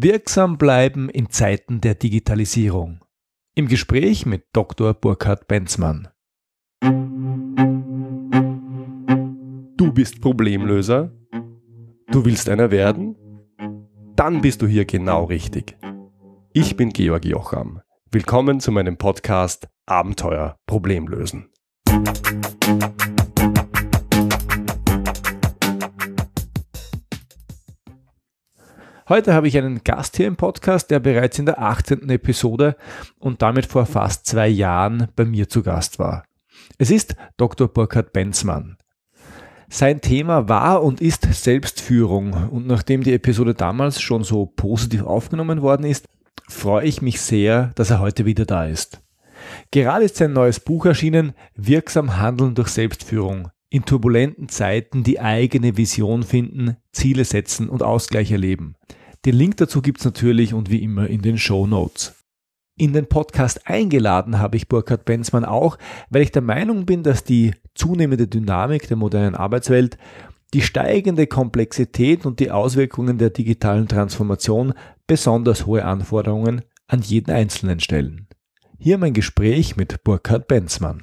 Wirksam bleiben in Zeiten der Digitalisierung. Im Gespräch mit Dr. Burkhard Benzmann. Du bist Problemlöser? Du willst einer werden? Dann bist du hier genau richtig. Ich bin Georg Jocham. Willkommen zu meinem Podcast Abenteuer Problemlösen. Heute habe ich einen Gast hier im Podcast, der bereits in der 18. Episode und damit vor fast zwei Jahren bei mir zu Gast war. Es ist Dr. Burkhard Benzmann. Sein Thema war und ist Selbstführung und nachdem die Episode damals schon so positiv aufgenommen worden ist, freue ich mich sehr, dass er heute wieder da ist. Gerade ist sein neues Buch erschienen, Wirksam Handeln durch Selbstführung. In turbulenten Zeiten die eigene Vision finden, Ziele setzen und Ausgleich erleben. Den Link dazu gibt's natürlich und wie immer in den Show Notes. In den Podcast eingeladen habe ich Burkhard Benzmann auch, weil ich der Meinung bin, dass die zunehmende Dynamik der modernen Arbeitswelt, die steigende Komplexität und die Auswirkungen der digitalen Transformation besonders hohe Anforderungen an jeden Einzelnen stellen. Hier mein Gespräch mit Burkhard Benzmann.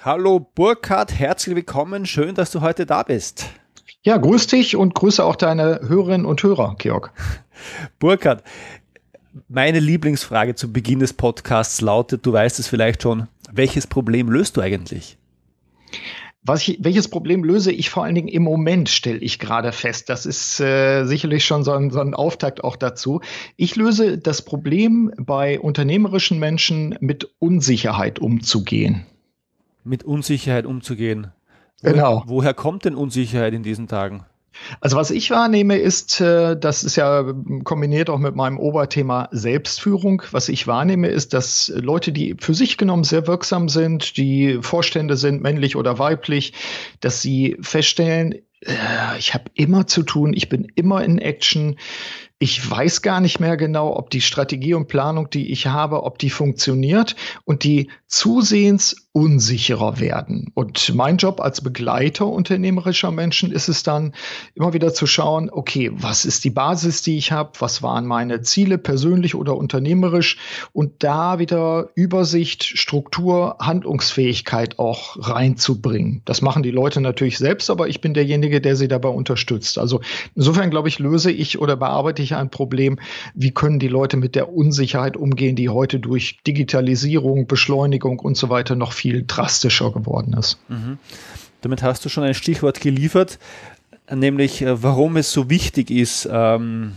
Hallo Burkhard, herzlich willkommen, schön, dass du heute da bist. Ja, grüß dich und grüße auch deine Hörerinnen und Hörer, Georg. Burkhard, meine Lieblingsfrage zu Beginn des Podcasts lautet, du weißt es vielleicht schon, welches Problem löst du eigentlich? Ich, welches Problem löse ich vor allen Dingen im Moment, stelle ich gerade fest. Das ist äh, sicherlich schon so ein, so ein Auftakt auch dazu. Ich löse das Problem bei unternehmerischen Menschen mit Unsicherheit umzugehen. Mit Unsicherheit umzugehen. Genau. Woher kommt denn Unsicherheit in diesen Tagen? Also was ich wahrnehme ist, äh, das ist ja kombiniert auch mit meinem Oberthema Selbstführung. Was ich wahrnehme ist, dass Leute, die für sich genommen sehr wirksam sind, die Vorstände sind, männlich oder weiblich, dass sie feststellen, äh, ich habe immer zu tun, ich bin immer in Action, ich weiß gar nicht mehr genau, ob die Strategie und Planung, die ich habe, ob die funktioniert und die zusehends unsicherer werden. Und mein Job als Begleiter unternehmerischer Menschen ist es dann immer wieder zu schauen, okay, was ist die Basis, die ich habe, was waren meine Ziele persönlich oder unternehmerisch und da wieder Übersicht, Struktur, Handlungsfähigkeit auch reinzubringen. Das machen die Leute natürlich selbst, aber ich bin derjenige, der sie dabei unterstützt. Also insofern glaube ich, löse ich oder bearbeite ich ein Problem, wie können die Leute mit der Unsicherheit umgehen, die heute durch Digitalisierung, Beschleunigung und so weiter noch viel drastischer geworden ist. Mhm. Damit hast du schon ein Stichwort geliefert, nämlich äh, warum es so wichtig ist, ähm,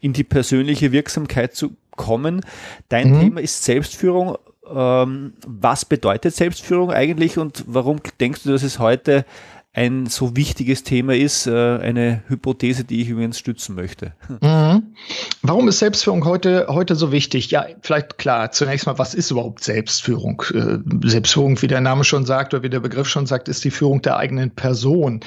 in die persönliche Wirksamkeit zu kommen. Dein mhm. Thema ist Selbstführung. Ähm, was bedeutet Selbstführung eigentlich und warum denkst du, dass es heute ein so wichtiges Thema ist, äh, eine Hypothese, die ich übrigens stützen möchte. Mhm. Warum ist Selbstführung heute, heute so wichtig? Ja, vielleicht klar, zunächst mal, was ist überhaupt Selbstführung? Äh, Selbstführung, wie der Name schon sagt oder wie der Begriff schon sagt, ist die Führung der eigenen Person.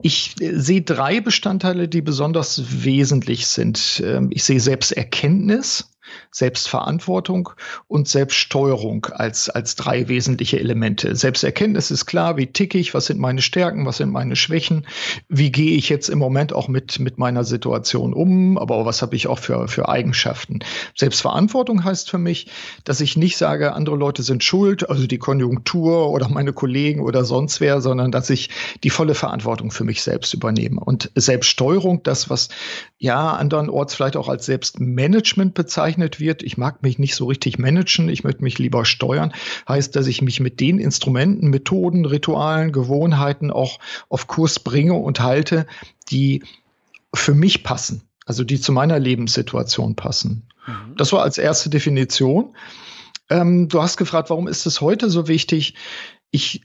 Ich äh, sehe drei Bestandteile, die besonders wesentlich sind. Ähm, ich sehe Selbsterkenntnis, Selbstverantwortung und Selbststeuerung als, als drei wesentliche Elemente. Selbsterkenntnis ist klar, wie ticke ich, was sind meine Stärken, was sind meine Schwächen, wie gehe ich jetzt im Moment auch mit, mit meiner Situation um, aber was habe ich auch für, für Eigenschaften. Selbstverantwortung heißt für mich, dass ich nicht sage, andere Leute sind schuld, also die Konjunktur oder meine Kollegen oder sonst wer, sondern dass ich die volle Verantwortung für mich selbst übernehme. Und Selbststeuerung, das, was ja andernorts vielleicht auch als Selbstmanagement bezeichnet, bezeichnet wird, ich mag mich nicht so richtig managen, ich möchte mich lieber steuern, heißt, dass ich mich mit den Instrumenten, Methoden, Ritualen, Gewohnheiten auch auf Kurs bringe und halte, die für mich passen, also die zu meiner Lebenssituation passen. Mhm. Das war als erste Definition. Ähm, du hast gefragt, warum ist es heute so wichtig? Ich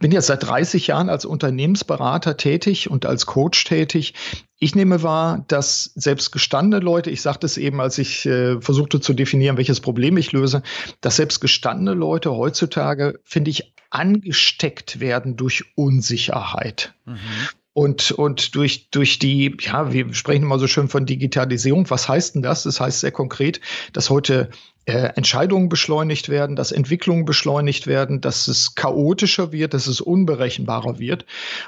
bin jetzt seit 30 Jahren als Unternehmensberater tätig und als Coach tätig. Ich nehme wahr, dass selbst gestandene Leute, ich sagte es eben, als ich äh, versuchte zu definieren, welches Problem ich löse, dass selbst gestandene Leute heutzutage, finde ich, angesteckt werden durch Unsicherheit. Mhm. Und, und durch, durch die, ja, wir sprechen immer so schön von Digitalisierung. Was heißt denn das? Das heißt sehr konkret, dass heute äh, Entscheidungen beschleunigt werden, dass Entwicklungen beschleunigt werden, dass es chaotischer wird, dass es unberechenbarer wird.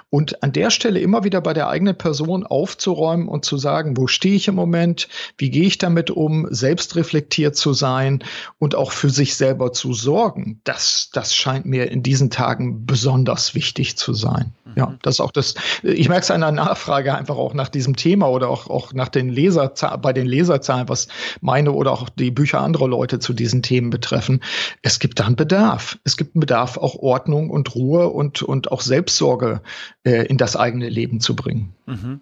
Und an der Stelle immer wieder bei der eigenen Person aufzuräumen und zu sagen, wo stehe ich im Moment, wie gehe ich damit um, selbst reflektiert zu sein und auch für sich selber zu sorgen, das, das scheint mir in diesen Tagen besonders wichtig zu sein. Mhm. Ja, das ist auch das, ich merke es an der Nachfrage einfach auch nach diesem Thema oder auch, auch nach den Leserzahlen, bei den Leserzahlen, was meine oder auch die Bücher anderer Leute zu diesen Themen betreffen. Es gibt da einen Bedarf. Es gibt einen Bedarf, auch Ordnung und Ruhe und, und auch Selbstsorge äh, in das eigene Leben zu bringen. Mhm.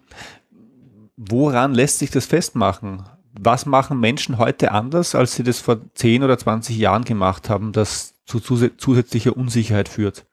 Woran lässt sich das festmachen? Was machen Menschen heute anders, als sie das vor 10 oder 20 Jahren gemacht haben, das zu zusätzlicher Unsicherheit führt?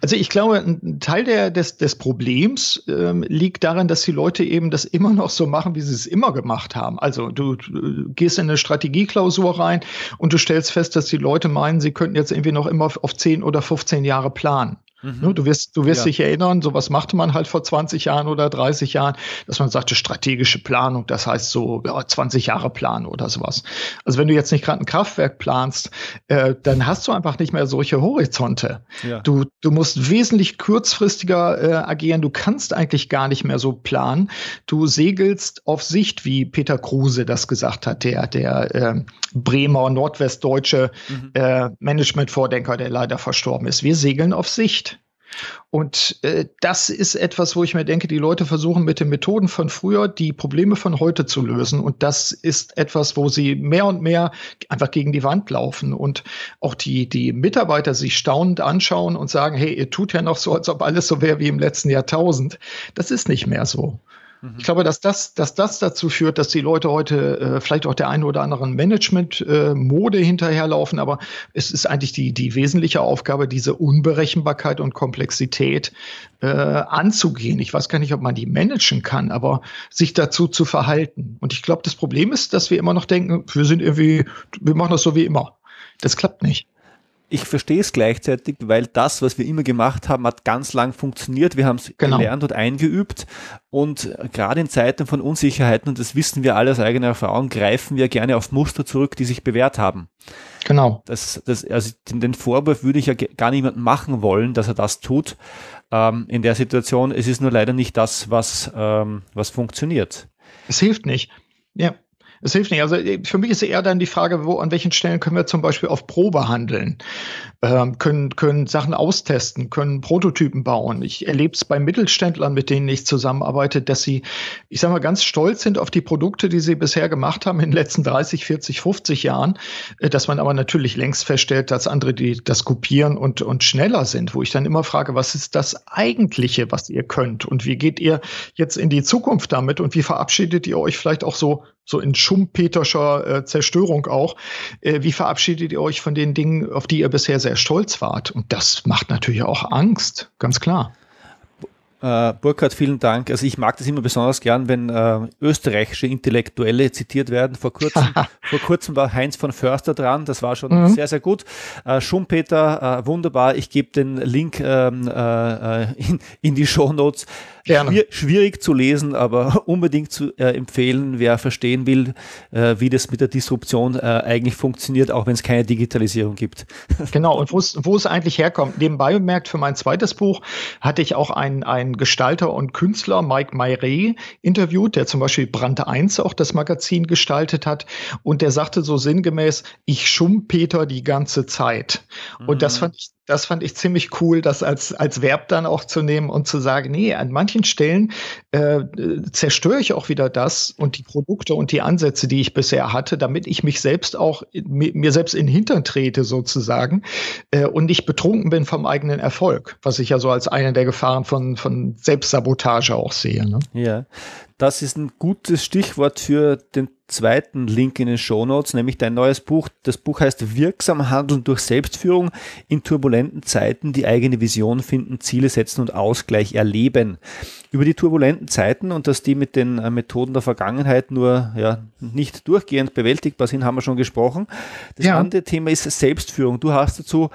Also ich glaube, ein Teil der, des, des Problems ähm, liegt darin, dass die Leute eben das immer noch so machen, wie sie es immer gemacht haben. Also du, du gehst in eine Strategieklausur rein und du stellst fest, dass die Leute meinen, sie könnten jetzt irgendwie noch immer auf 10 oder 15 Jahre planen. Mhm. Ne, du wirst, du wirst ja. dich erinnern, sowas machte man halt vor 20 Jahren oder 30 Jahren, dass man sagte, strategische Planung, das heißt so ja, 20 Jahre Plan oder sowas. Also wenn du jetzt nicht gerade ein Kraftwerk planst, äh, dann hast du einfach nicht mehr solche Horizonte. Ja. Du, du musst wesentlich kurzfristiger äh, agieren, du kannst eigentlich gar nicht mehr so planen. Du segelst auf Sicht, wie Peter Kruse das gesagt hat, der, der äh, Bremer nordwestdeutsche mhm. äh, Management-Vordenker, der leider verstorben ist. Wir segeln auf Sicht. Und äh, das ist etwas, wo ich mir denke, die Leute versuchen mit den Methoden von früher die Probleme von heute zu lösen. Und das ist etwas, wo sie mehr und mehr einfach gegen die Wand laufen und auch die, die Mitarbeiter sich staunend anschauen und sagen, hey, ihr tut ja noch so, als ob alles so wäre wie im letzten Jahrtausend. Das ist nicht mehr so. Mhm. Ich glaube, dass das, dass das dazu führt, dass die Leute heute äh, vielleicht auch der einen oder anderen Management-Mode äh, hinterherlaufen, aber es ist eigentlich die, die wesentliche Aufgabe, diese Unberechenbarkeit und Komplexität äh, anzugehen. Ich weiß gar nicht, ob man die managen kann, aber sich dazu zu verhalten. Und ich glaube, das Problem ist, dass wir immer noch denken, wir sind irgendwie, wir machen das so wie immer. Das klappt nicht ich verstehe es gleichzeitig, weil das, was wir immer gemacht haben, hat ganz lang funktioniert. Wir haben es genau. gelernt und eingeübt. Und gerade in Zeiten von Unsicherheiten, und das wissen wir alle aus eigener Erfahrung, greifen wir gerne auf Muster zurück, die sich bewährt haben. Genau. Das, das, also den Vorwurf würde ich ja gar niemandem machen wollen, dass er das tut. Ähm, in der Situation, es ist nur leider nicht das, was, ähm, was funktioniert. Es hilft nicht. Ja, es hilft nicht. Also äh, für mich ist eher dann die Frage, wo, an welchen Stellen können wir zum Beispiel auf Probe handeln, ähm, können, können Sachen austesten, können Prototypen bauen. Ich erlebe es bei Mittelständlern, mit denen ich zusammenarbeite, dass sie, ich sage mal, ganz stolz sind auf die Produkte, die sie bisher gemacht haben in den letzten 30, 40, 50 Jahren, äh, dass man aber natürlich längst feststellt, dass andere, die das kopieren und, und schneller sind, wo ich dann immer frage, was ist das Eigentliche, was ihr könnt und wie geht ihr jetzt in die Zukunft damit und wie verabschiedet ihr euch vielleicht auch so so in schumpeterscher äh, Zerstörung auch. Äh, wie verabschiedet ihr euch von den Dingen, auf die ihr bisher sehr stolz wart? Und das macht natürlich auch Angst, ganz klar. Äh, Burkhard, vielen Dank. Also ich mag das immer besonders gern, wenn äh, österreichische Intellektuelle zitiert werden. Vor kurzem, vor kurzem war Heinz von Förster dran. Das war schon mhm. sehr, sehr gut. Äh, Schumpeter, wunderbar. Ich gebe den Link ähm, äh, äh, in, in die Show Notes. Schwier schwierig zu lesen, aber unbedingt zu äh, empfehlen, wer verstehen will, äh, wie das mit der Disruption äh, eigentlich funktioniert, auch wenn es keine Digitalisierung gibt. Genau, und wo es eigentlich herkommt. Nebenbei bemerkt, für mein zweites Buch hatte ich auch einen, einen Gestalter und Künstler, Mike Mayre, interviewt, der zum Beispiel Brand 1 auch das Magazin gestaltet hat. Und der sagte so sinngemäß, ich schumpeter die ganze Zeit. Und mhm. das fand ich das fand ich ziemlich cool, das als, als Verb dann auch zu nehmen und zu sagen, nee, an manchen Stellen äh, zerstöre ich auch wieder das und die Produkte und die Ansätze, die ich bisher hatte, damit ich mich selbst auch, mir selbst in den Hintern trete sozusagen äh, und nicht betrunken bin vom eigenen Erfolg, was ich ja so als eine der Gefahren von, von Selbstsabotage auch sehe. Ne? Ja, das ist ein gutes Stichwort für den zweiten Link in den Show Notes, nämlich dein neues Buch. Das Buch heißt Wirksam handeln durch Selbstführung in turbulenten Zeiten, die eigene Vision finden, Ziele setzen und Ausgleich erleben. Über die turbulenten Zeiten und dass die mit den äh, Methoden der Vergangenheit nur ja, nicht durchgehend bewältigbar sind, haben wir schon gesprochen. Das ja. andere Thema ist Selbstführung. Du hast dazu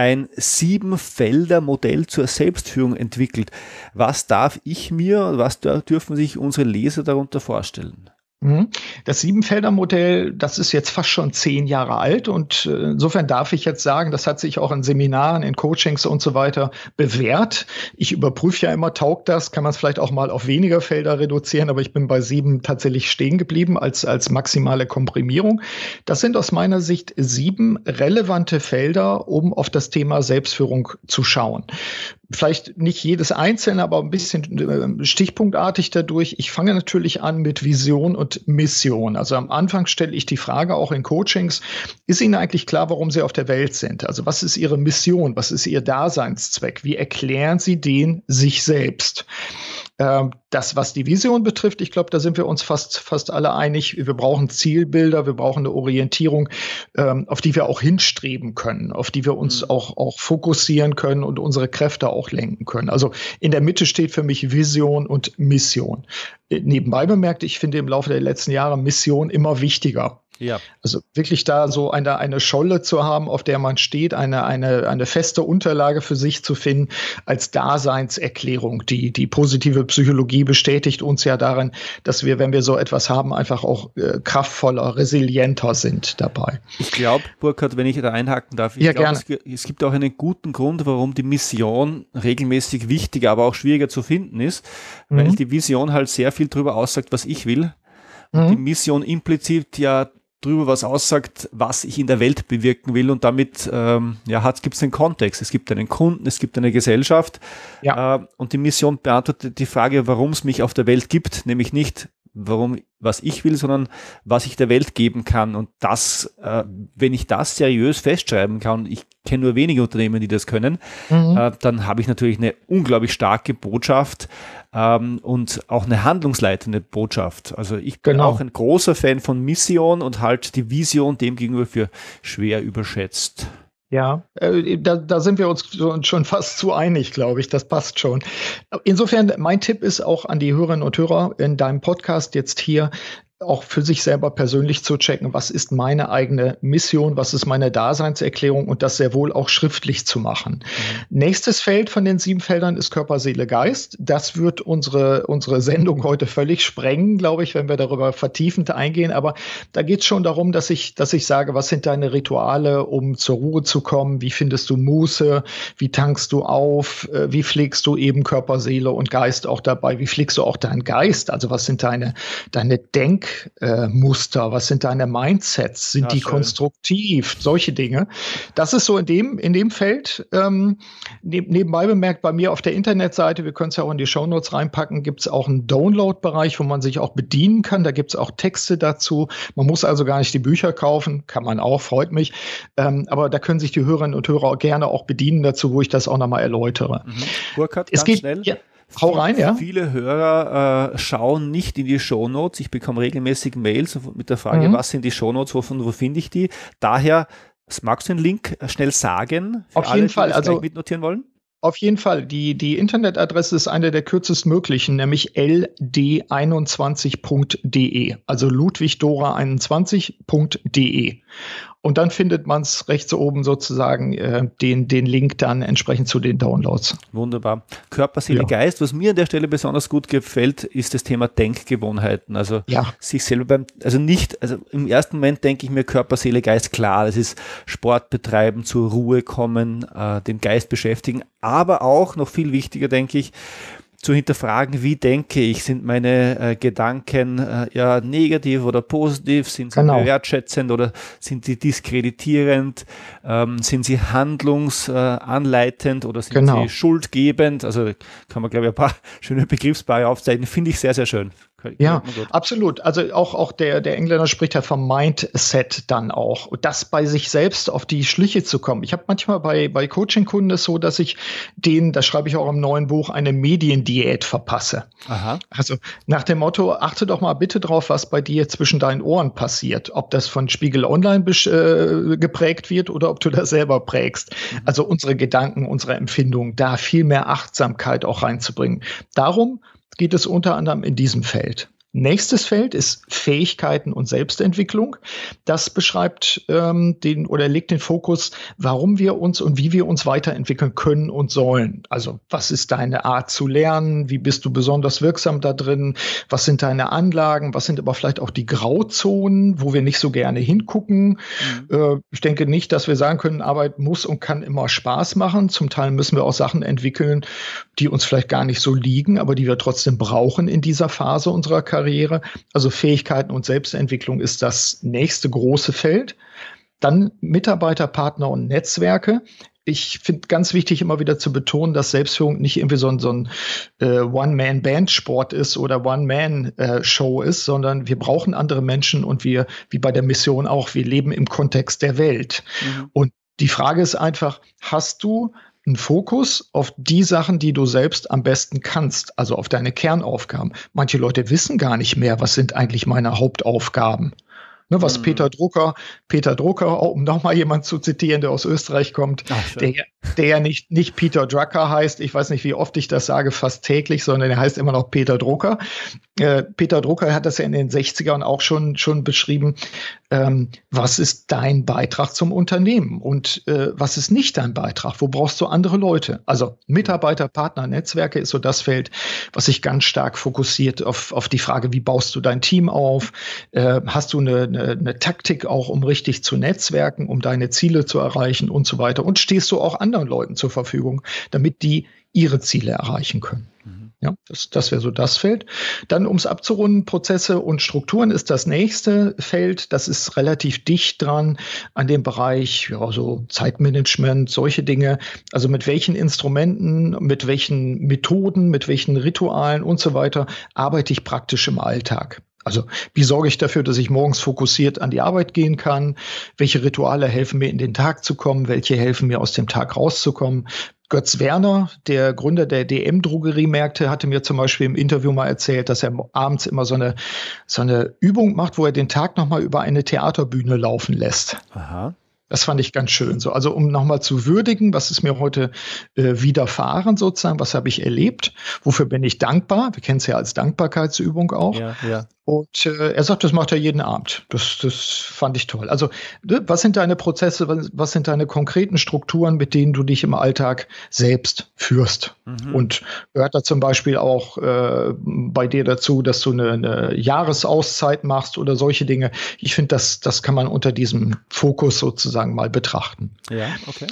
ein Sieben-Felder-Modell zur Selbstführung entwickelt. Was darf ich mir, was dürfen sich unsere Leser darunter vorstellen? Mhm. Das Siebenfelder-Modell, das ist jetzt fast schon zehn Jahre alt und äh, insofern darf ich jetzt sagen, das hat sich auch in Seminaren, in Coachings und so weiter bewährt. Ich überprüfe ja immer, taugt das, kann man es vielleicht auch mal auf weniger Felder reduzieren, aber ich bin bei sieben tatsächlich stehen geblieben als, als maximale Komprimierung. Das sind aus meiner Sicht sieben relevante Felder, um auf das Thema Selbstführung zu schauen vielleicht nicht jedes einzelne, aber ein bisschen äh, stichpunktartig dadurch. Ich fange natürlich an mit Vision und Mission. Also am Anfang stelle ich die Frage auch in Coachings, ist Ihnen eigentlich klar, warum Sie auf der Welt sind? Also was ist Ihre Mission? Was ist Ihr Daseinszweck? Wie erklären Sie den sich selbst? Ähm, das, was die Vision betrifft, ich glaube, da sind wir uns fast, fast alle einig. Wir brauchen Zielbilder, wir brauchen eine Orientierung, ähm, auf die wir auch hinstreben können, auf die wir uns mhm. auch, auch fokussieren können und unsere Kräfte auch lenken können. Also in der Mitte steht für mich Vision und Mission. Äh, nebenbei bemerkt, ich finde im Laufe der letzten Jahre Mission immer wichtiger. Ja. Also wirklich da so eine, eine Scholle zu haben, auf der man steht, eine, eine, eine feste Unterlage für sich zu finden als Daseinserklärung. Die, die positive Psychologie bestätigt uns ja darin, dass wir, wenn wir so etwas haben, einfach auch äh, kraftvoller, resilienter sind dabei. Ich glaube, Burkhard, wenn ich da einhaken darf, ich ja, glaube, es, es, gibt auch einen guten Grund, warum die Mission regelmäßig wichtiger, aber auch schwieriger zu finden ist, mhm. weil die Vision halt sehr viel darüber aussagt, was ich will. Und mhm. die Mission implizit ja drüber was aussagt, was ich in der Welt bewirken will und damit ähm, ja, gibt es einen Kontext. Es gibt einen Kunden, es gibt eine Gesellschaft ja. äh, und die Mission beantwortet die Frage, warum es mich auf der Welt gibt, nämlich nicht warum, was ich will, sondern was ich der Welt geben kann. Und das, äh, wenn ich das seriös festschreiben kann, ich kenne nur wenige Unternehmen, die das können, mhm. äh, dann habe ich natürlich eine unglaublich starke Botschaft ähm, und auch eine handlungsleitende Botschaft. Also ich bin genau. auch ein großer Fan von Mission und halt die Vision demgegenüber für schwer überschätzt. Ja, äh, da, da sind wir uns schon fast zu einig, glaube ich. Das passt schon. Insofern, mein Tipp ist auch an die Hörerinnen und Hörer in deinem Podcast jetzt hier, auch für sich selber persönlich zu checken, was ist meine eigene Mission, was ist meine Daseinserklärung und das sehr wohl auch schriftlich zu machen. Mhm. Nächstes Feld von den sieben Feldern ist Körper, Seele, Geist. Das wird unsere, unsere Sendung heute völlig sprengen, glaube ich, wenn wir darüber vertiefend eingehen. Aber da geht es schon darum, dass ich, dass ich sage, was sind deine Rituale, um zur Ruhe zu kommen? Wie findest du Muße? Wie tankst du auf? Äh, wie pflegst du eben Körper, Seele und Geist auch dabei? Wie pflegst du auch deinen Geist? Also was sind deine, deine Denk Denkmuster? was sind deine Mindsets? Sind ja, die schön. konstruktiv? Solche Dinge. Das ist so in dem, in dem Feld. Ähm, neb nebenbei bemerkt, bei mir auf der Internetseite, wir können es ja auch in die Shownotes reinpacken, gibt es auch einen Download-Bereich, wo man sich auch bedienen kann. Da gibt es auch Texte dazu. Man muss also gar nicht die Bücher kaufen, kann man auch, freut mich. Ähm, aber da können sich die Hörerinnen und Hörer gerne auch bedienen dazu, wo ich das auch nochmal erläutere. Mhm. Burkhard, es geht, schnell. Ja, Hau rein, ja. Viele Hörer äh, schauen nicht in die Shownotes. Ich bekomme regelmäßig Mails mit der Frage, mhm. was sind die Shownotes, wovon, wo finde ich die? Daher, magst du den Link schnell sagen? Auf jeden alle, Fall. also mitnotieren wollen? Auf jeden Fall. Die, die Internetadresse ist eine der kürzestmöglichen, nämlich ld21.de, also ludwigdora21.de. Und dann findet man es rechts oben sozusagen äh, den, den Link dann entsprechend zu den Downloads. Wunderbar. Körper, Seele, ja. Geist. Was mir an der Stelle besonders gut gefällt, ist das Thema Denkgewohnheiten. Also ja. sich selber beim, also nicht, also im ersten Moment denke ich mir Körper, Seele, Geist, klar, das ist Sport betreiben, zur Ruhe kommen, äh, den Geist beschäftigen, aber auch noch viel wichtiger, denke ich, zu hinterfragen, wie denke ich, sind meine äh, Gedanken äh, ja negativ oder positiv, sind sie genau. wertschätzend oder sind sie diskreditierend, ähm, sind sie handlungsanleitend äh, oder sind genau. sie schuldgebend, also kann man glaube ich ein paar schöne Begriffspaare aufzeichnen, finde ich sehr, sehr schön. Ja, absolut. Also auch, auch der, der Engländer spricht ja vom Mindset dann auch. Und das bei sich selbst auf die Schliche zu kommen. Ich habe manchmal bei, bei Coaching-Kunden es so, dass ich denen, das schreibe ich auch im neuen Buch, eine Mediendiät verpasse. Aha. Also nach dem Motto, achte doch mal bitte drauf, was bei dir zwischen deinen Ohren passiert. Ob das von Spiegel Online äh, geprägt wird oder ob du das selber prägst. Mhm. Also unsere Gedanken, unsere Empfindungen, da viel mehr Achtsamkeit auch reinzubringen. Darum geht es unter anderem in diesem Feld. Nächstes Feld ist Fähigkeiten und Selbstentwicklung. Das beschreibt ähm, den oder legt den Fokus, warum wir uns und wie wir uns weiterentwickeln können und sollen. Also was ist deine Art zu lernen? Wie bist du besonders wirksam da drin? Was sind deine Anlagen? Was sind aber vielleicht auch die Grauzonen, wo wir nicht so gerne hingucken? Mhm. Äh, ich denke nicht, dass wir sagen können, Arbeit muss und kann immer Spaß machen. Zum Teil müssen wir auch Sachen entwickeln, die uns vielleicht gar nicht so liegen, aber die wir trotzdem brauchen in dieser Phase unserer Karriere. Karriere. Also Fähigkeiten und Selbstentwicklung ist das nächste große Feld. Dann Mitarbeiter, Partner und Netzwerke. Ich finde ganz wichtig, immer wieder zu betonen, dass Selbstführung nicht irgendwie so ein, so ein äh, One-Man-Band-Sport ist oder One-Man-Show ist, sondern wir brauchen andere Menschen und wir, wie bei der Mission auch, wir leben im Kontext der Welt. Mhm. Und die Frage ist einfach, hast du einen Fokus auf die Sachen, die du selbst am besten kannst, also auf deine Kernaufgaben. Manche Leute wissen gar nicht mehr, was sind eigentlich meine Hauptaufgaben. Ne, was mhm. Peter Drucker, Peter Drucker, um nochmal jemand zu zitieren, der aus Österreich kommt, Ach, der, der nicht, nicht Peter Drucker heißt, ich weiß nicht, wie oft ich das sage, fast täglich, sondern er heißt immer noch Peter Drucker. Äh, Peter Drucker hat das ja in den 60ern auch schon, schon beschrieben. Ähm, was ist dein Beitrag zum Unternehmen und äh, was ist nicht dein Beitrag? Wo brauchst du andere Leute? Also Mitarbeiter, Partner, Netzwerke ist so das Feld, was sich ganz stark fokussiert auf, auf die Frage, wie baust du dein Team auf? Äh, hast du eine, eine, eine Taktik auch, um richtig zu netzwerken, um deine Ziele zu erreichen und so weiter? Und stehst du auch anderen Leuten zur Verfügung, damit die ihre Ziele erreichen können? Ja, das, das wäre so das Feld. Dann, um es abzurunden, Prozesse und Strukturen ist das nächste Feld. Das ist relativ dicht dran an dem Bereich, ja, so Zeitmanagement, solche Dinge. Also mit welchen Instrumenten, mit welchen Methoden, mit welchen Ritualen und so weiter arbeite ich praktisch im Alltag. Also wie sorge ich dafür, dass ich morgens fokussiert an die Arbeit gehen kann? Welche Rituale helfen mir in den Tag zu kommen? Welche helfen mir aus dem Tag rauszukommen? Götz Werner, der Gründer der DM-Drogeriemärkte, hatte mir zum Beispiel im Interview mal erzählt, dass er abends immer so eine, so eine Übung macht, wo er den Tag nochmal über eine Theaterbühne laufen lässt. Aha. Das fand ich ganz schön. So, also um nochmal zu würdigen, was ist mir heute äh, widerfahren sozusagen, was habe ich erlebt, wofür bin ich dankbar? Wir kennen es ja als Dankbarkeitsübung auch. Ja, ja. Und äh, er sagt, das macht er jeden Abend. Das, das fand ich toll. Also, ne, was sind deine Prozesse, was, was, sind deine konkreten Strukturen, mit denen du dich im Alltag selbst führst? Mhm. Und gehört da zum Beispiel auch äh, bei dir dazu, dass du eine, eine Jahresauszeit machst oder solche Dinge? Ich finde, das, das kann man unter diesem Fokus sozusagen mal betrachten. Ja, okay.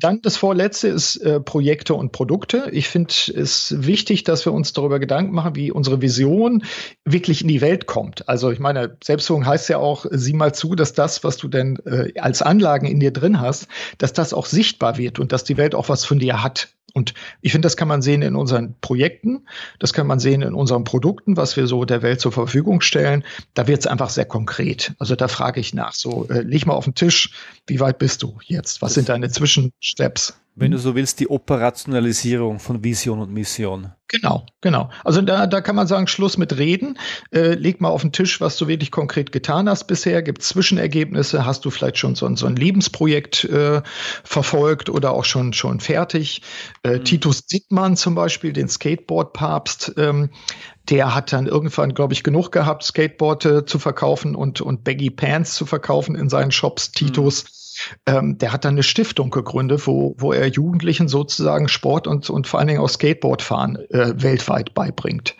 Dann das vorletzte ist äh, Projekte und Produkte. Ich finde es wichtig, dass wir uns darüber Gedanken machen, wie unsere Vision wirklich in die Welt kommt. Also ich meine, Selbstführung heißt ja auch, sieh mal zu, dass das, was du denn äh, als Anlagen in dir drin hast, dass das auch sichtbar wird und dass die Welt auch was von dir hat. Und ich finde, das kann man sehen in unseren Projekten, das kann man sehen in unseren Produkten, was wir so der Welt zur Verfügung stellen. Da wird es einfach sehr konkret. Also da frage ich nach, so äh, leg mal auf den Tisch, wie weit bist du jetzt? Was sind deine Zwischensteps? Wenn du so willst, die Operationalisierung von Vision und Mission. Genau, genau. Also da, da kann man sagen, Schluss mit Reden. Äh, leg mal auf den Tisch, was du wirklich konkret getan hast bisher. Gibt Zwischenergebnisse? Hast du vielleicht schon so, so ein Lebensprojekt äh, verfolgt oder auch schon, schon fertig? Äh, mhm. Titus Dittmann zum Beispiel, den Skateboard-Papst, ähm, der hat dann irgendwann, glaube ich, genug gehabt, Skateboard äh, zu verkaufen und, und Baggy Pants zu verkaufen in seinen Shops. Titus. Ähm, der hat dann eine Stiftung gegründet, wo, wo er Jugendlichen sozusagen Sport und, und vor allen Dingen auch Skateboardfahren äh, weltweit beibringt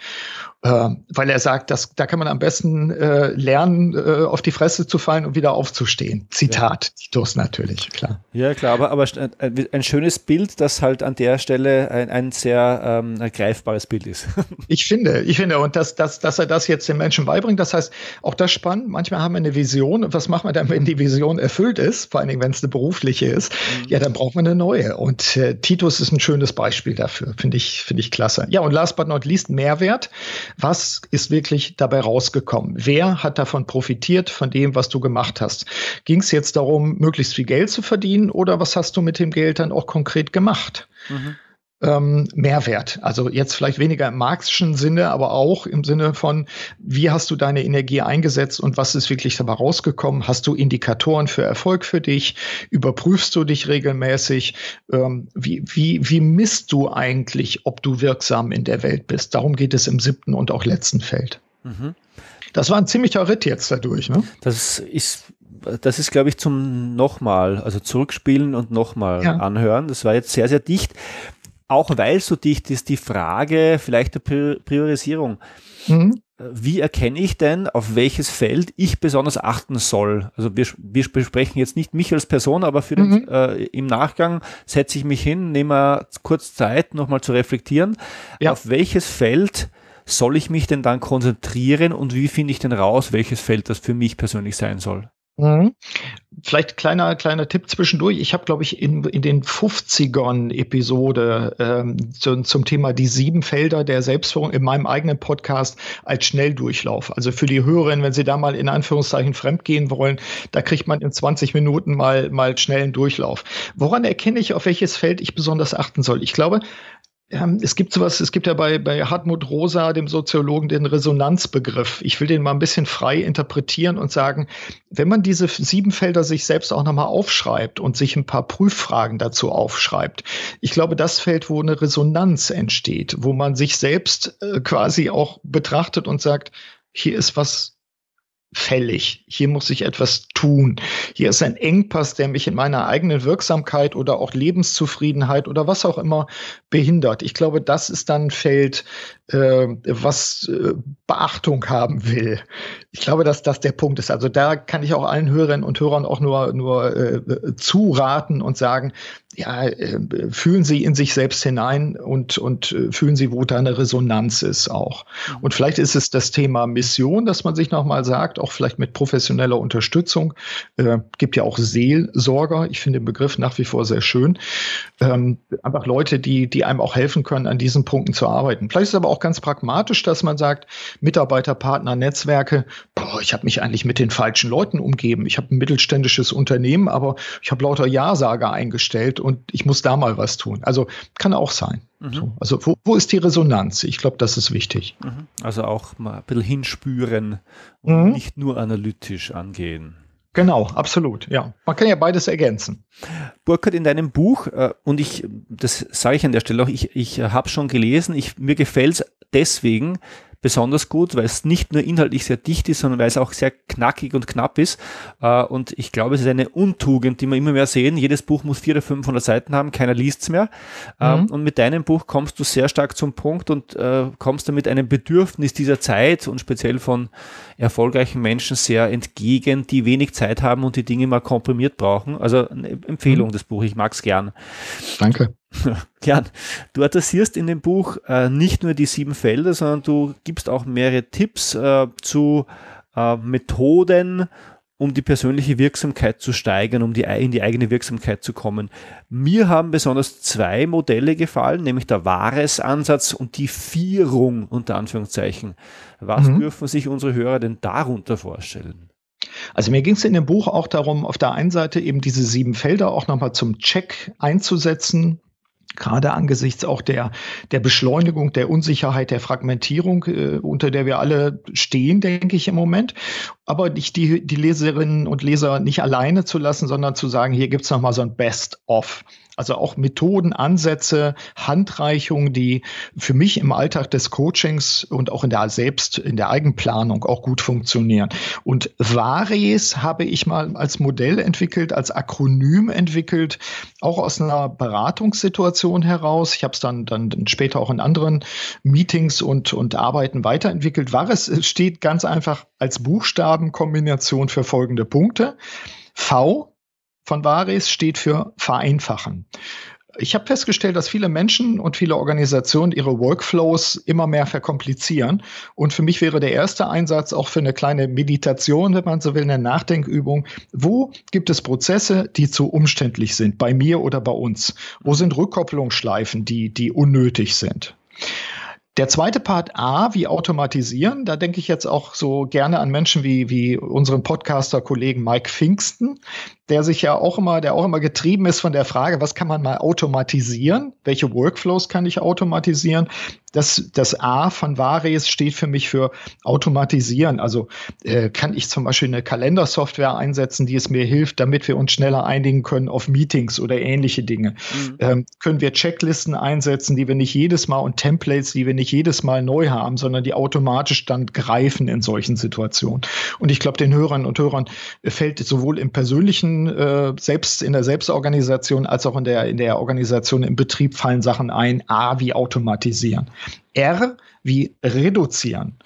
weil er sagt, dass da kann man am besten äh, lernen, äh, auf die Fresse zu fallen und wieder aufzustehen. Zitat, ja. Titus natürlich, klar. Ja, klar, aber, aber ein schönes Bild, das halt an der Stelle ein, ein sehr ähm, greifbares Bild ist. ich finde, ich finde, und dass, dass, dass er das jetzt den Menschen beibringt, das heißt, auch das spannend, manchmal haben wir eine Vision und was macht man dann, wenn die Vision erfüllt ist, vor allen Dingen, wenn es eine berufliche ist, mhm. ja, dann braucht man eine neue. Und äh, Titus ist ein schönes Beispiel dafür, finde ich, finde ich klasse. Ja, und last but not least, Mehrwert. Was ist wirklich dabei rausgekommen? Wer hat davon profitiert, von dem, was du gemacht hast? Ging es jetzt darum, möglichst viel Geld zu verdienen oder was hast du mit dem Geld dann auch konkret gemacht? Mhm. Ähm, Mehrwert. Also jetzt vielleicht weniger im marxischen Sinne, aber auch im Sinne von, wie hast du deine Energie eingesetzt und was ist wirklich dabei rausgekommen? Hast du Indikatoren für Erfolg für dich? Überprüfst du dich regelmäßig? Ähm, wie, wie, wie misst du eigentlich, ob du wirksam in der Welt bist? Darum geht es im siebten und auch letzten Feld. Mhm. Das war ein ziemlicher Ritt jetzt dadurch. Ne? Das ist das ist, glaube ich, zum nochmal, also zurückspielen und nochmal ja. anhören. Das war jetzt sehr, sehr dicht auch weil es so dicht ist, die Frage vielleicht der Priorisierung. Mhm. Wie erkenne ich denn, auf welches Feld ich besonders achten soll? Also wir, wir besprechen jetzt nicht mich als Person, aber für mhm. den, äh, im Nachgang setze ich mich hin, nehme kurz Zeit, nochmal zu reflektieren. Ja. Auf welches Feld soll ich mich denn dann konzentrieren und wie finde ich denn raus, welches Feld das für mich persönlich sein soll? Mhm. Vielleicht kleiner, kleiner Tipp zwischendurch. Ich habe, glaube ich, in, in den 50ern Episode ähm, zu, zum Thema die sieben Felder der Selbstführung in meinem eigenen Podcast als Schnelldurchlauf. Also für die Hörerinnen, wenn sie da mal in Anführungszeichen fremdgehen wollen, da kriegt man in 20 Minuten mal, mal schnellen Durchlauf. Woran erkenne ich, auf welches Feld ich besonders achten soll? Ich glaube, es gibt sowas, es gibt ja bei, bei Hartmut Rosa, dem Soziologen, den Resonanzbegriff. Ich will den mal ein bisschen frei interpretieren und sagen, wenn man diese sieben Felder sich selbst auch nochmal aufschreibt und sich ein paar Prüffragen dazu aufschreibt, ich glaube, das Feld, wo eine Resonanz entsteht, wo man sich selbst äh, quasi auch betrachtet und sagt, hier ist was fällig. Hier muss ich etwas tun. Hier ist ein Engpass, der mich in meiner eigenen Wirksamkeit oder auch Lebenszufriedenheit oder was auch immer behindert. Ich glaube, das ist dann ein Feld, äh, was äh, Beachtung haben will. Ich glaube, dass das der Punkt ist. Also da kann ich auch allen Hörerinnen und Hörern auch nur, nur äh, zuraten und sagen, ja, äh, fühlen Sie in sich selbst hinein und, und äh, fühlen Sie, wo da eine Resonanz ist auch. Mhm. Und vielleicht ist es das Thema Mission, dass man sich nochmal sagt, auch vielleicht mit professioneller Unterstützung. Äh, gibt ja auch Seelsorger. Ich finde den Begriff nach wie vor sehr schön. Ähm, einfach Leute, die, die einem auch helfen können, an diesen Punkten zu arbeiten. Vielleicht ist es aber auch ganz pragmatisch, dass man sagt, Mitarbeiter, Partner, Netzwerke, boah, ich habe mich eigentlich mit den falschen Leuten umgeben. Ich habe ein mittelständisches Unternehmen, aber ich habe lauter Ja-Sager eingestellt und ich muss da mal was tun. Also kann auch sein. Mhm. So, also wo, wo, ist die Resonanz? Ich glaube, das ist wichtig. Mhm. Also auch mal ein bisschen hinspüren und mhm. nicht nur analytisch angehen. Genau, absolut, ja. Man kann ja beides ergänzen. Burkhard, in deinem Buch, äh, und ich, das sage ich an der Stelle auch, ich, ich habe schon gelesen, ich, mir gefällt es deswegen, besonders gut, weil es nicht nur inhaltlich sehr dicht ist, sondern weil es auch sehr knackig und knapp ist. Äh, und ich glaube, es ist eine Untugend, die wir immer mehr sehen. Jedes Buch muss 400 oder 500 Seiten haben, keiner liest es mehr. Ähm, mhm. Und mit deinem Buch kommst du sehr stark zum Punkt und äh, kommst damit einem Bedürfnis dieser Zeit und speziell von erfolgreichen Menschen sehr entgegen, die wenig Zeit haben und die Dinge mal komprimiert brauchen. Also eine Empfehlung, mhm. das Buch. Ich mag es gern. Danke. Jan, du adressierst in dem Buch äh, nicht nur die sieben Felder, sondern du gibst auch mehrere Tipps äh, zu äh, Methoden, um die persönliche Wirksamkeit zu steigern, um die, in die eigene Wirksamkeit zu kommen. Mir haben besonders zwei Modelle gefallen, nämlich der Wahres-Ansatz und die Vierung unter Anführungszeichen. Was mhm. dürfen sich unsere Hörer denn darunter vorstellen? Also mir ging es in dem Buch auch darum, auf der einen Seite eben diese sieben Felder auch nochmal zum Check einzusetzen, gerade angesichts auch der, der Beschleunigung, der Unsicherheit, der Fragmentierung, äh, unter der wir alle stehen, denke ich im Moment. Aber nicht die, die Leserinnen und Leser nicht alleine zu lassen, sondern zu sagen, hier gibt's noch mal so ein Best-of. Also auch Methoden, Ansätze, Handreichungen, die für mich im Alltag des Coachings und auch in der selbst, in der Eigenplanung auch gut funktionieren. Und VARES habe ich mal als Modell entwickelt, als Akronym entwickelt, auch aus einer Beratungssituation heraus. Ich habe es dann, dann später auch in anderen Meetings und, und Arbeiten weiterentwickelt. VARES steht ganz einfach als Buchstabenkombination für folgende Punkte. V von Vares steht für vereinfachen. Ich habe festgestellt, dass viele Menschen und viele Organisationen ihre Workflows immer mehr verkomplizieren. Und für mich wäre der erste Einsatz auch für eine kleine Meditation, wenn man so will, eine Nachdenkübung. Wo gibt es Prozesse, die zu umständlich sind, bei mir oder bei uns? Wo sind Rückkopplungsschleifen, die, die unnötig sind? Der zweite Part A, wie automatisieren, da denke ich jetzt auch so gerne an Menschen wie, wie unseren Podcaster-Kollegen Mike Pfingsten, der sich ja auch immer, der auch immer getrieben ist von der Frage, was kann man mal automatisieren? Welche Workflows kann ich automatisieren? Das, das A von Vares steht für mich für automatisieren. Also äh, kann ich zum Beispiel eine Kalendersoftware einsetzen, die es mir hilft, damit wir uns schneller einigen können auf Meetings oder ähnliche Dinge. Mhm. Ähm, können wir Checklisten einsetzen, die wir nicht jedes Mal und Templates, die wir nicht jedes Mal neu haben, sondern die automatisch dann greifen in solchen Situationen. Und ich glaube, den Hörern und Hörern fällt sowohl im persönlichen äh, selbst in der Selbstorganisation als auch in der, in der Organisation im Betrieb fallen Sachen ein. A wie automatisieren. R wie reduzieren.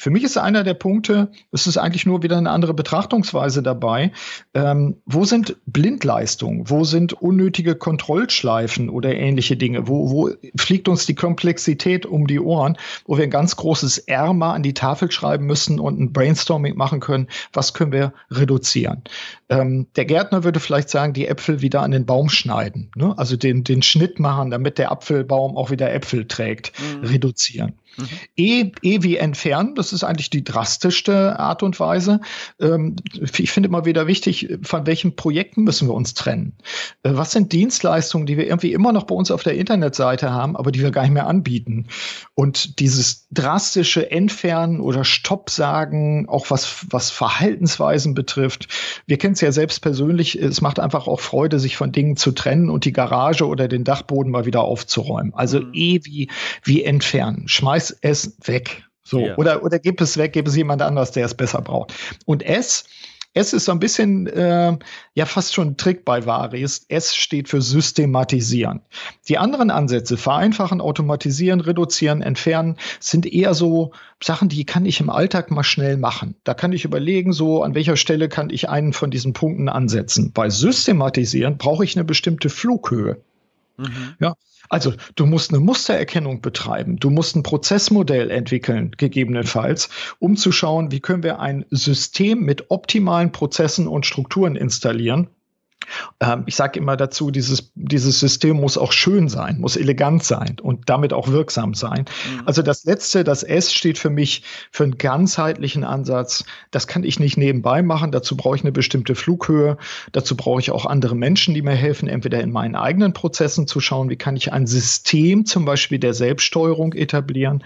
Für mich ist einer der Punkte, es ist eigentlich nur wieder eine andere Betrachtungsweise dabei, ähm, wo sind Blindleistungen, wo sind unnötige Kontrollschleifen oder ähnliche Dinge, wo, wo fliegt uns die Komplexität um die Ohren, wo wir ein ganz großes R mal an die Tafel schreiben müssen und ein Brainstorming machen können, was können wir reduzieren. Ähm, der Gärtner würde vielleicht sagen, die Äpfel wieder an den Baum schneiden, ne? also den, den Schnitt machen, damit der Apfelbaum auch wieder Äpfel trägt, mhm. reduzieren. Mhm. E, e wie entfernen, das ist eigentlich die drastischste Art und Weise. Ähm, ich finde immer wieder wichtig, von welchen Projekten müssen wir uns trennen? Äh, was sind Dienstleistungen, die wir irgendwie immer noch bei uns auf der Internetseite haben, aber die wir gar nicht mehr anbieten? Und dieses drastische Entfernen oder Stopp sagen, auch was, was Verhaltensweisen betrifft. Wir kennen es ja selbst persönlich, es macht einfach auch Freude, sich von Dingen zu trennen und die Garage oder den Dachboden mal wieder aufzuräumen. Also mhm. E wie, wie entfernen. Schmeiß es weg. So, ja. oder, oder gib es weg, gib es jemand anders, der es besser braucht. Und S, S ist so ein bisschen, äh, ja, fast schon ein Trick bei Varis. S steht für systematisieren. Die anderen Ansätze, vereinfachen, automatisieren, reduzieren, entfernen, sind eher so Sachen, die kann ich im Alltag mal schnell machen. Da kann ich überlegen, so an welcher Stelle kann ich einen von diesen Punkten ansetzen. Bei systematisieren brauche ich eine bestimmte Flughöhe. Mhm. Ja, also du musst eine Mustererkennung betreiben, du musst ein Prozessmodell entwickeln, gegebenenfalls, um zu schauen, wie können wir ein System mit optimalen Prozessen und Strukturen installieren, ich sage immer dazu, dieses, dieses System muss auch schön sein, muss elegant sein und damit auch wirksam sein. Mhm. Also das letzte, das S steht für mich für einen ganzheitlichen Ansatz. Das kann ich nicht nebenbei machen. Dazu brauche ich eine bestimmte Flughöhe. Dazu brauche ich auch andere Menschen, die mir helfen, entweder in meinen eigenen Prozessen zu schauen, wie kann ich ein System zum Beispiel der Selbststeuerung etablieren.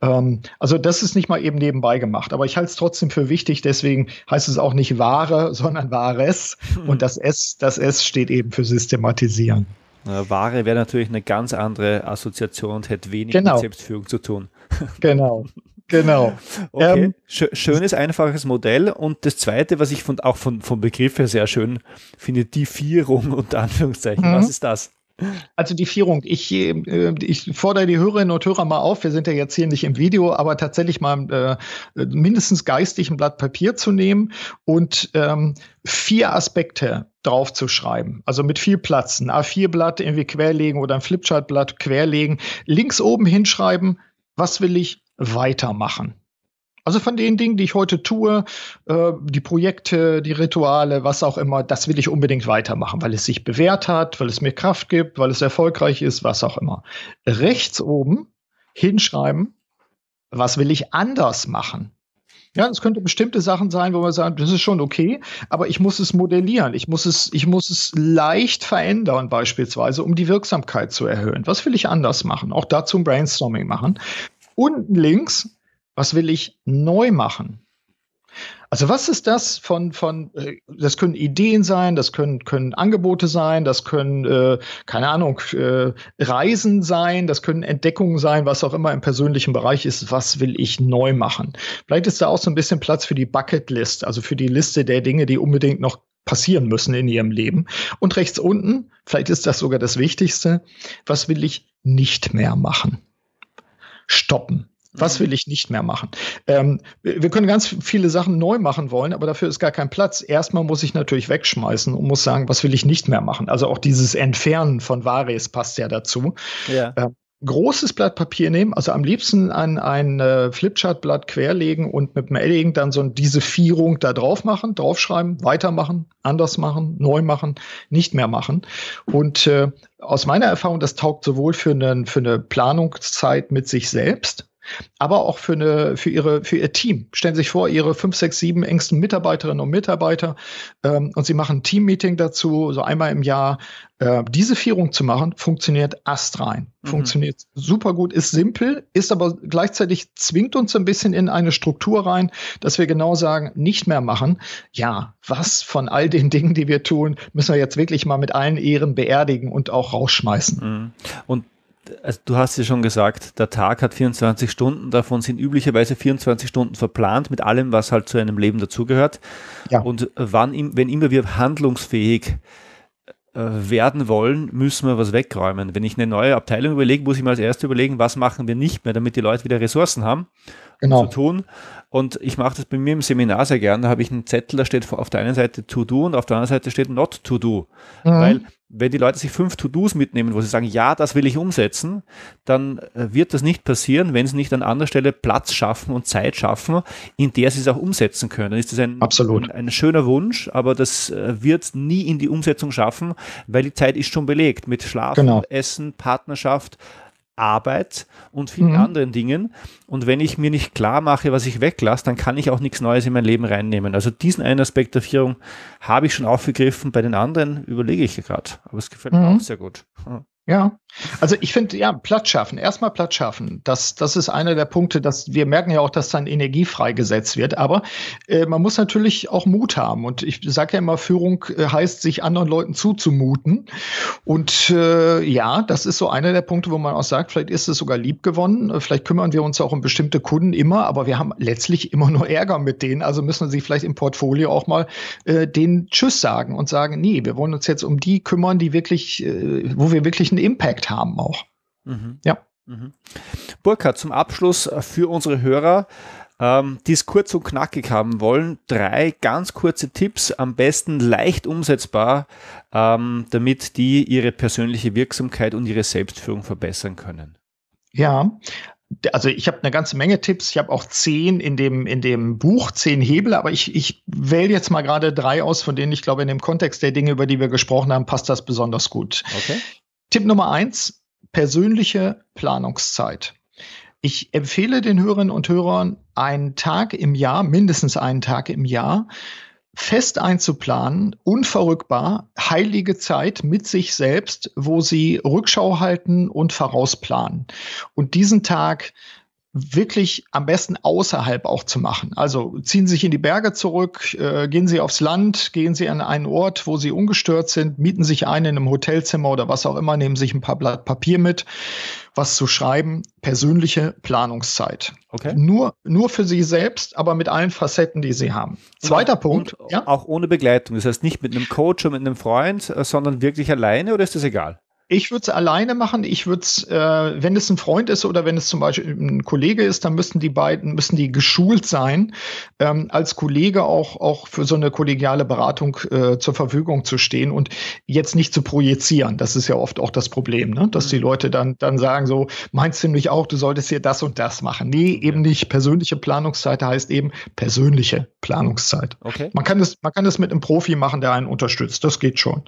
Ähm, also das ist nicht mal eben nebenbei gemacht. Aber ich halte es trotzdem für wichtig. Deswegen heißt es auch nicht Ware, sondern Wahres. Mhm. Und das S das S steht eben für systematisieren. Ware wäre natürlich eine ganz andere Assoziation und hätte wenig genau. mit Selbstführung zu tun. Genau. Genau. Okay. Ähm, schönes, einfaches Modell. Und das zweite, was ich von, auch von, vom Begriff her sehr schön finde, die Vierung unter Anführungszeichen. Mhm. Was ist das? Also die Vierung, ich, äh, ich fordere die Hörerinnen und Hörer mal auf, wir sind ja jetzt hier nicht im Video, aber tatsächlich mal äh, mindestens geistig ein Blatt Papier zu nehmen und ähm, vier Aspekte draufzuschreiben. Also mit viel Platz. Ein A4-Blatt irgendwie querlegen oder ein Flipchart-Blatt querlegen. Links oben hinschreiben, was will ich weitermachen. Also von den Dingen, die ich heute tue, äh, die Projekte, die Rituale, was auch immer, das will ich unbedingt weitermachen, weil es sich bewährt hat, weil es mir Kraft gibt, weil es erfolgreich ist, was auch immer. Rechts oben hinschreiben, was will ich anders machen? Ja, es könnte bestimmte Sachen sein, wo man sagt, das ist schon okay, aber ich muss es modellieren. Ich muss es, ich muss es leicht verändern, beispielsweise, um die Wirksamkeit zu erhöhen. Was will ich anders machen? Auch dazu ein Brainstorming machen. Unten links was will ich neu machen? Also was ist das von, von, äh, das können Ideen sein, das können, können Angebote sein, das können, äh, keine Ahnung, äh, Reisen sein, das können Entdeckungen sein, was auch immer im persönlichen Bereich ist, was will ich neu machen. Vielleicht ist da auch so ein bisschen Platz für die Bucketlist, also für die Liste der Dinge, die unbedingt noch passieren müssen in ihrem Leben. Und rechts unten, vielleicht ist das sogar das Wichtigste, was will ich nicht mehr machen? Stoppen. Was mhm. will ich nicht mehr machen? Ähm, wir können ganz viele Sachen neu machen wollen, aber dafür ist gar kein Platz. Erstmal muss ich natürlich wegschmeißen und muss sagen, was will ich nicht mehr machen? Also auch dieses Entfernen von Vares passt ja dazu. Ja. Ähm, großes Blatt Papier nehmen, also am liebsten an ein äh, Flipchart-Blatt querlegen und mit dem Edding dann so diese Vierung da drauf machen, draufschreiben, weitermachen, anders machen, neu machen, nicht mehr machen. Und äh, aus meiner Erfahrung, das taugt sowohl für, eine, für eine Planungszeit mit sich selbst, aber auch für, eine, für, ihre, für ihr Team. Stellen Sie sich vor, Ihre fünf, sechs, sieben engsten Mitarbeiterinnen und Mitarbeiter ähm, und Sie machen ein Team-Meeting dazu, so einmal im Jahr. Äh, diese Vierung zu machen, funktioniert astrein. Mhm. Funktioniert super gut, ist simpel, ist aber gleichzeitig zwingt uns ein bisschen in eine Struktur rein, dass wir genau sagen, nicht mehr machen. Ja, was von all den Dingen, die wir tun, müssen wir jetzt wirklich mal mit allen Ehren beerdigen und auch rausschmeißen. Mhm. Und also du hast ja schon gesagt, der Tag hat 24 Stunden, davon sind üblicherweise 24 Stunden verplant mit allem, was halt zu einem Leben dazugehört. Ja. Und wann, wenn immer wir handlungsfähig äh, werden wollen, müssen wir was wegräumen. Wenn ich eine neue Abteilung überlege, muss ich mir als erstes überlegen, was machen wir nicht mehr, damit die Leute wieder Ressourcen haben genau. zu tun. Und ich mache das bei mir im Seminar sehr gern. Da habe ich einen Zettel, da steht auf der einen Seite To Do und auf der anderen Seite steht Not To Do. Mhm. Weil wenn die Leute sich fünf To-Dos mitnehmen, wo sie sagen, ja, das will ich umsetzen, dann äh, wird das nicht passieren, wenn sie nicht an anderer Stelle Platz schaffen und Zeit schaffen, in der sie es auch umsetzen können. Dann ist das ein, ein, ein, schöner Wunsch, aber das äh, wird nie in die Umsetzung schaffen, weil die Zeit ist schon belegt mit Schlafen, genau. Essen, Partnerschaft, Arbeit und vielen mhm. anderen Dingen. Und wenn ich mir nicht klar mache, was ich weglasse, dann kann ich auch nichts Neues in mein Leben reinnehmen. Also diesen einen Aspekt der Führung habe ich schon aufgegriffen. Bei den anderen überlege ich gerade. Aber es gefällt mhm. mir auch sehr gut. Ja, also ich finde, ja, Platz schaffen, erstmal Platz schaffen. Das, das ist einer der Punkte, dass wir merken ja auch, dass dann Energie freigesetzt wird. Aber äh, man muss natürlich auch Mut haben. Und ich sage ja immer, Führung äh, heißt, sich anderen Leuten zuzumuten. Und äh, ja, das ist so einer der Punkte, wo man auch sagt, vielleicht ist es sogar lieb gewonnen. Äh, vielleicht kümmern wir uns auch um bestimmte Kunden immer, aber wir haben letztlich immer nur Ärger mit denen. Also müssen sie vielleicht im Portfolio auch mal äh, den Tschüss sagen und sagen, nee, wir wollen uns jetzt um die kümmern, die wirklich, äh, wo wir wirklich einen Impact haben auch. Mhm. Ja. Mhm. Burkhard, zum Abschluss für unsere Hörer, ähm, die es kurz und knackig haben wollen, drei ganz kurze Tipps, am besten leicht umsetzbar, ähm, damit die ihre persönliche Wirksamkeit und ihre Selbstführung verbessern können. Ja, also ich habe eine ganze Menge Tipps. Ich habe auch zehn in dem, in dem Buch, zehn Hebel, aber ich, ich wähle jetzt mal gerade drei aus, von denen ich glaube, in dem Kontext der Dinge, über die wir gesprochen haben, passt das besonders gut. Okay. Tipp Nummer eins, persönliche Planungszeit. Ich empfehle den Hörerinnen und Hörern, einen Tag im Jahr, mindestens einen Tag im Jahr, fest einzuplanen, unverrückbar, heilige Zeit mit sich selbst, wo sie Rückschau halten und vorausplanen. Und diesen Tag wirklich am besten außerhalb auch zu machen. Also ziehen Sie sich in die Berge zurück, äh, gehen Sie aufs Land, gehen Sie an einen Ort, wo Sie ungestört sind, mieten sich ein in einem Hotelzimmer oder was auch immer, nehmen sich ein paar Blatt Papier mit, was zu schreiben, persönliche Planungszeit. Okay. Nur, nur für Sie selbst, aber mit allen Facetten, die Sie haben. Zweiter und, Punkt. Und ja? Auch ohne Begleitung. Das heißt nicht mit einem Coach oder mit einem Freund, äh, sondern wirklich alleine oder ist das egal? Ich würde es alleine machen. Ich würde es, äh, wenn es ein Freund ist oder wenn es zum Beispiel ein Kollege ist, dann müssen die beiden, müssen die geschult sein, ähm, als Kollege auch, auch für so eine kollegiale Beratung äh, zur Verfügung zu stehen und jetzt nicht zu projizieren. Das ist ja oft auch das Problem, ne? dass mhm. die Leute dann, dann sagen so, meinst du nicht auch, du solltest hier das und das machen? Nee, eben nicht. Persönliche Planungszeit heißt eben persönliche Planungszeit. Okay. Man kann das, man kann das mit einem Profi machen, der einen unterstützt. Das geht schon.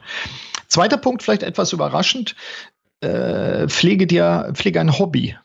Zweiter Punkt, vielleicht etwas überraschend, äh, pflege dir, pflege ein Hobby.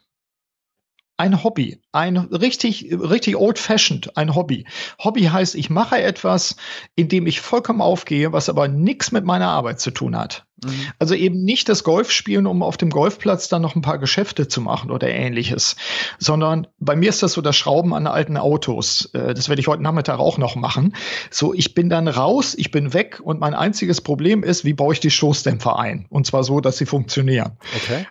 Ein Hobby, ein richtig, richtig old-fashioned, ein Hobby. Hobby heißt, ich mache etwas, in dem ich vollkommen aufgehe, was aber nichts mit meiner Arbeit zu tun hat. Mhm. Also eben nicht das Golf spielen, um auf dem Golfplatz dann noch ein paar Geschäfte zu machen oder ähnliches, sondern bei mir ist das so das Schrauben an alten Autos. Äh, das werde ich heute Nachmittag auch noch machen. So, ich bin dann raus, ich bin weg und mein einziges Problem ist, wie baue ich die Stoßdämpfer ein? Und zwar so, dass sie funktionieren. Okay.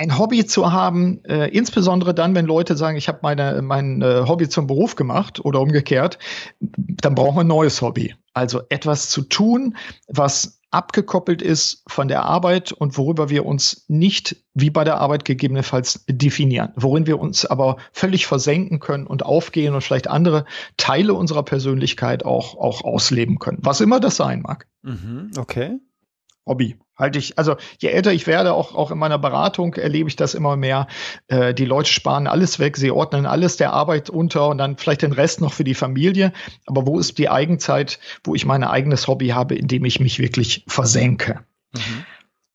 Ein Hobby zu haben, äh, insbesondere dann, wenn Leute sagen, ich habe meine mein äh, Hobby zum Beruf gemacht oder umgekehrt, dann brauchen wir ein neues Hobby. Also etwas zu tun, was abgekoppelt ist von der Arbeit und worüber wir uns nicht wie bei der Arbeit gegebenenfalls definieren, worin wir uns aber völlig versenken können und aufgehen und vielleicht andere Teile unserer Persönlichkeit auch, auch ausleben können, was immer das sein mag. Mhm, okay. Hobby. Halte ich, also je älter ich werde, auch, auch in meiner Beratung erlebe ich das immer mehr. Äh, die Leute sparen alles weg, sie ordnen alles der Arbeit unter und dann vielleicht den Rest noch für die Familie. Aber wo ist die Eigenzeit, wo ich mein eigenes Hobby habe, in dem ich mich wirklich versenke? Mhm.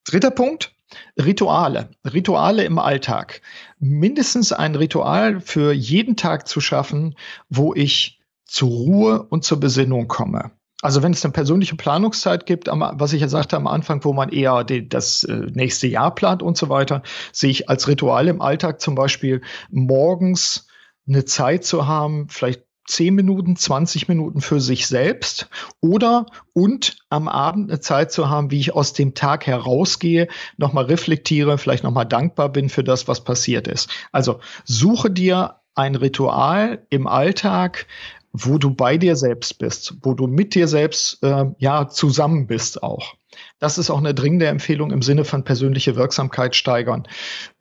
Dritter Punkt, Rituale. Rituale im Alltag. Mindestens ein Ritual für jeden Tag zu schaffen, wo ich zur Ruhe und zur Besinnung komme. Also wenn es eine persönliche Planungszeit gibt, was ich ja sagte am Anfang, wo man eher die, das äh, nächste Jahr plant und so weiter, sehe ich als Ritual im Alltag zum Beispiel morgens eine Zeit zu haben, vielleicht 10 Minuten, 20 Minuten für sich selbst oder und am Abend eine Zeit zu haben, wie ich aus dem Tag herausgehe, nochmal reflektiere, vielleicht nochmal dankbar bin für das, was passiert ist. Also suche dir ein Ritual im Alltag, wo du bei dir selbst bist, wo du mit dir selbst äh, ja zusammen bist auch. Das ist auch eine dringende Empfehlung im Sinne von persönliche Wirksamkeit steigern.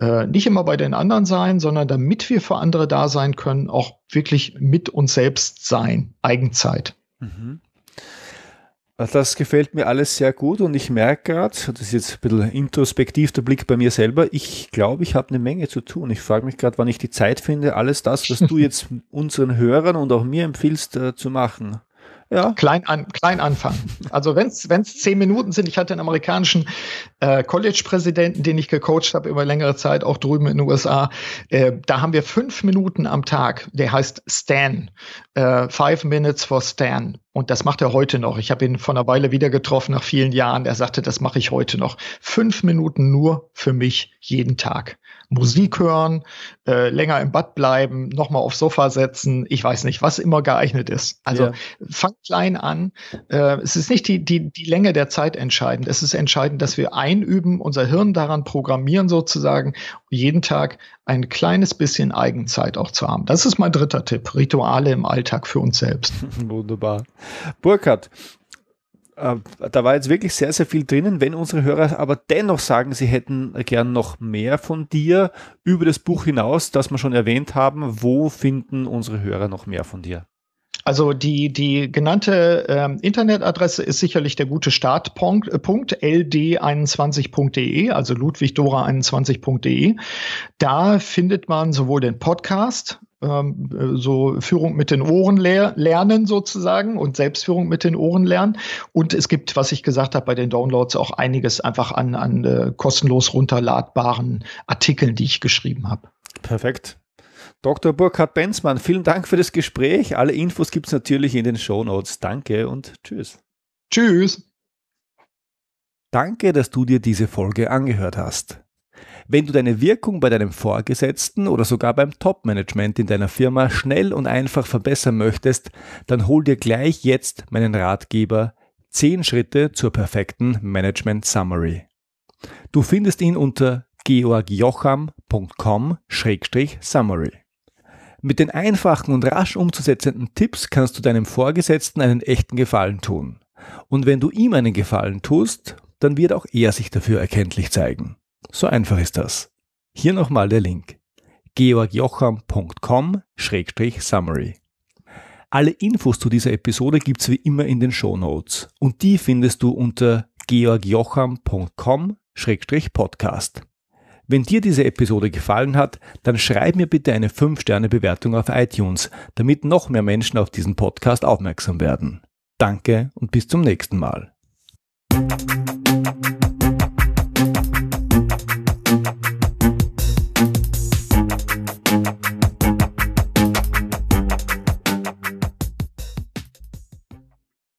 Äh, nicht immer bei den anderen sein, sondern damit wir für andere da sein können, auch wirklich mit uns selbst sein, Eigenzeit. Mhm. Das gefällt mir alles sehr gut und ich merke gerade, das ist jetzt ein bisschen introspektiv der Blick bei mir selber, ich glaube, ich habe eine Menge zu tun. Ich frage mich gerade, wann ich die Zeit finde, alles das, was du jetzt unseren Hörern und auch mir empfiehlst, äh, zu machen. Ja. Klein, an, klein anfangen. Also wenn es zehn Minuten sind, ich hatte einen amerikanischen äh, College-Präsidenten, den ich gecoacht habe über längere Zeit, auch drüben in den USA. Äh, da haben wir fünf Minuten am Tag. Der heißt Stan. Äh, five Minutes for Stan. Und das macht er heute noch. Ich habe ihn vor einer Weile wieder getroffen, nach vielen Jahren. Er sagte, das mache ich heute noch. Fünf Minuten nur für mich jeden Tag. Musik hören, äh, länger im Bad bleiben, nochmal aufs Sofa setzen, ich weiß nicht, was immer geeignet ist. Also ja. fang klein an. Äh, es ist nicht die, die, die Länge der Zeit entscheidend. Es ist entscheidend, dass wir einüben, unser Hirn daran programmieren sozusagen, jeden Tag ein kleines bisschen Eigenzeit auch zu haben. Das ist mein dritter Tipp. Rituale im Alltag für uns selbst. Wunderbar. Burkhard, äh, da war jetzt wirklich sehr, sehr viel drinnen. Wenn unsere Hörer aber dennoch sagen, sie hätten gern noch mehr von dir über das Buch hinaus, das wir schon erwähnt haben, wo finden unsere Hörer noch mehr von dir? Also die, die genannte ähm, Internetadresse ist sicherlich der gute Startpunkt, äh, ld21.de, also ludwigdora21.de. Da findet man sowohl den Podcast, ähm, so Führung mit den Ohren lehr lernen sozusagen und Selbstführung mit den Ohren lernen. Und es gibt, was ich gesagt habe, bei den Downloads auch einiges einfach an, an äh, kostenlos runterladbaren Artikeln, die ich geschrieben habe. Perfekt. Dr. Burkhard Benzmann, vielen Dank für das Gespräch. Alle Infos gibt es natürlich in den Show Notes. Danke und tschüss. Tschüss. Danke, dass du dir diese Folge angehört hast. Wenn du deine Wirkung bei deinem Vorgesetzten oder sogar beim Top-Management in deiner Firma schnell und einfach verbessern möchtest, dann hol dir gleich jetzt meinen Ratgeber 10 Schritte zur perfekten Management Summary. Du findest ihn unter georgjocham.com-summary. Mit den einfachen und rasch umzusetzenden Tipps kannst du deinem Vorgesetzten einen echten Gefallen tun. Und wenn du ihm einen Gefallen tust, dann wird auch er sich dafür erkenntlich zeigen. So einfach ist das. Hier nochmal der Link. georgjocham.com-summary. Alle Infos zu dieser Episode gibt's wie immer in den Show Notes und die findest du unter georgjocham.com-podcast. Wenn dir diese Episode gefallen hat, dann schreib mir bitte eine 5-Sterne-Bewertung auf iTunes, damit noch mehr Menschen auf diesen Podcast aufmerksam werden. Danke und bis zum nächsten Mal.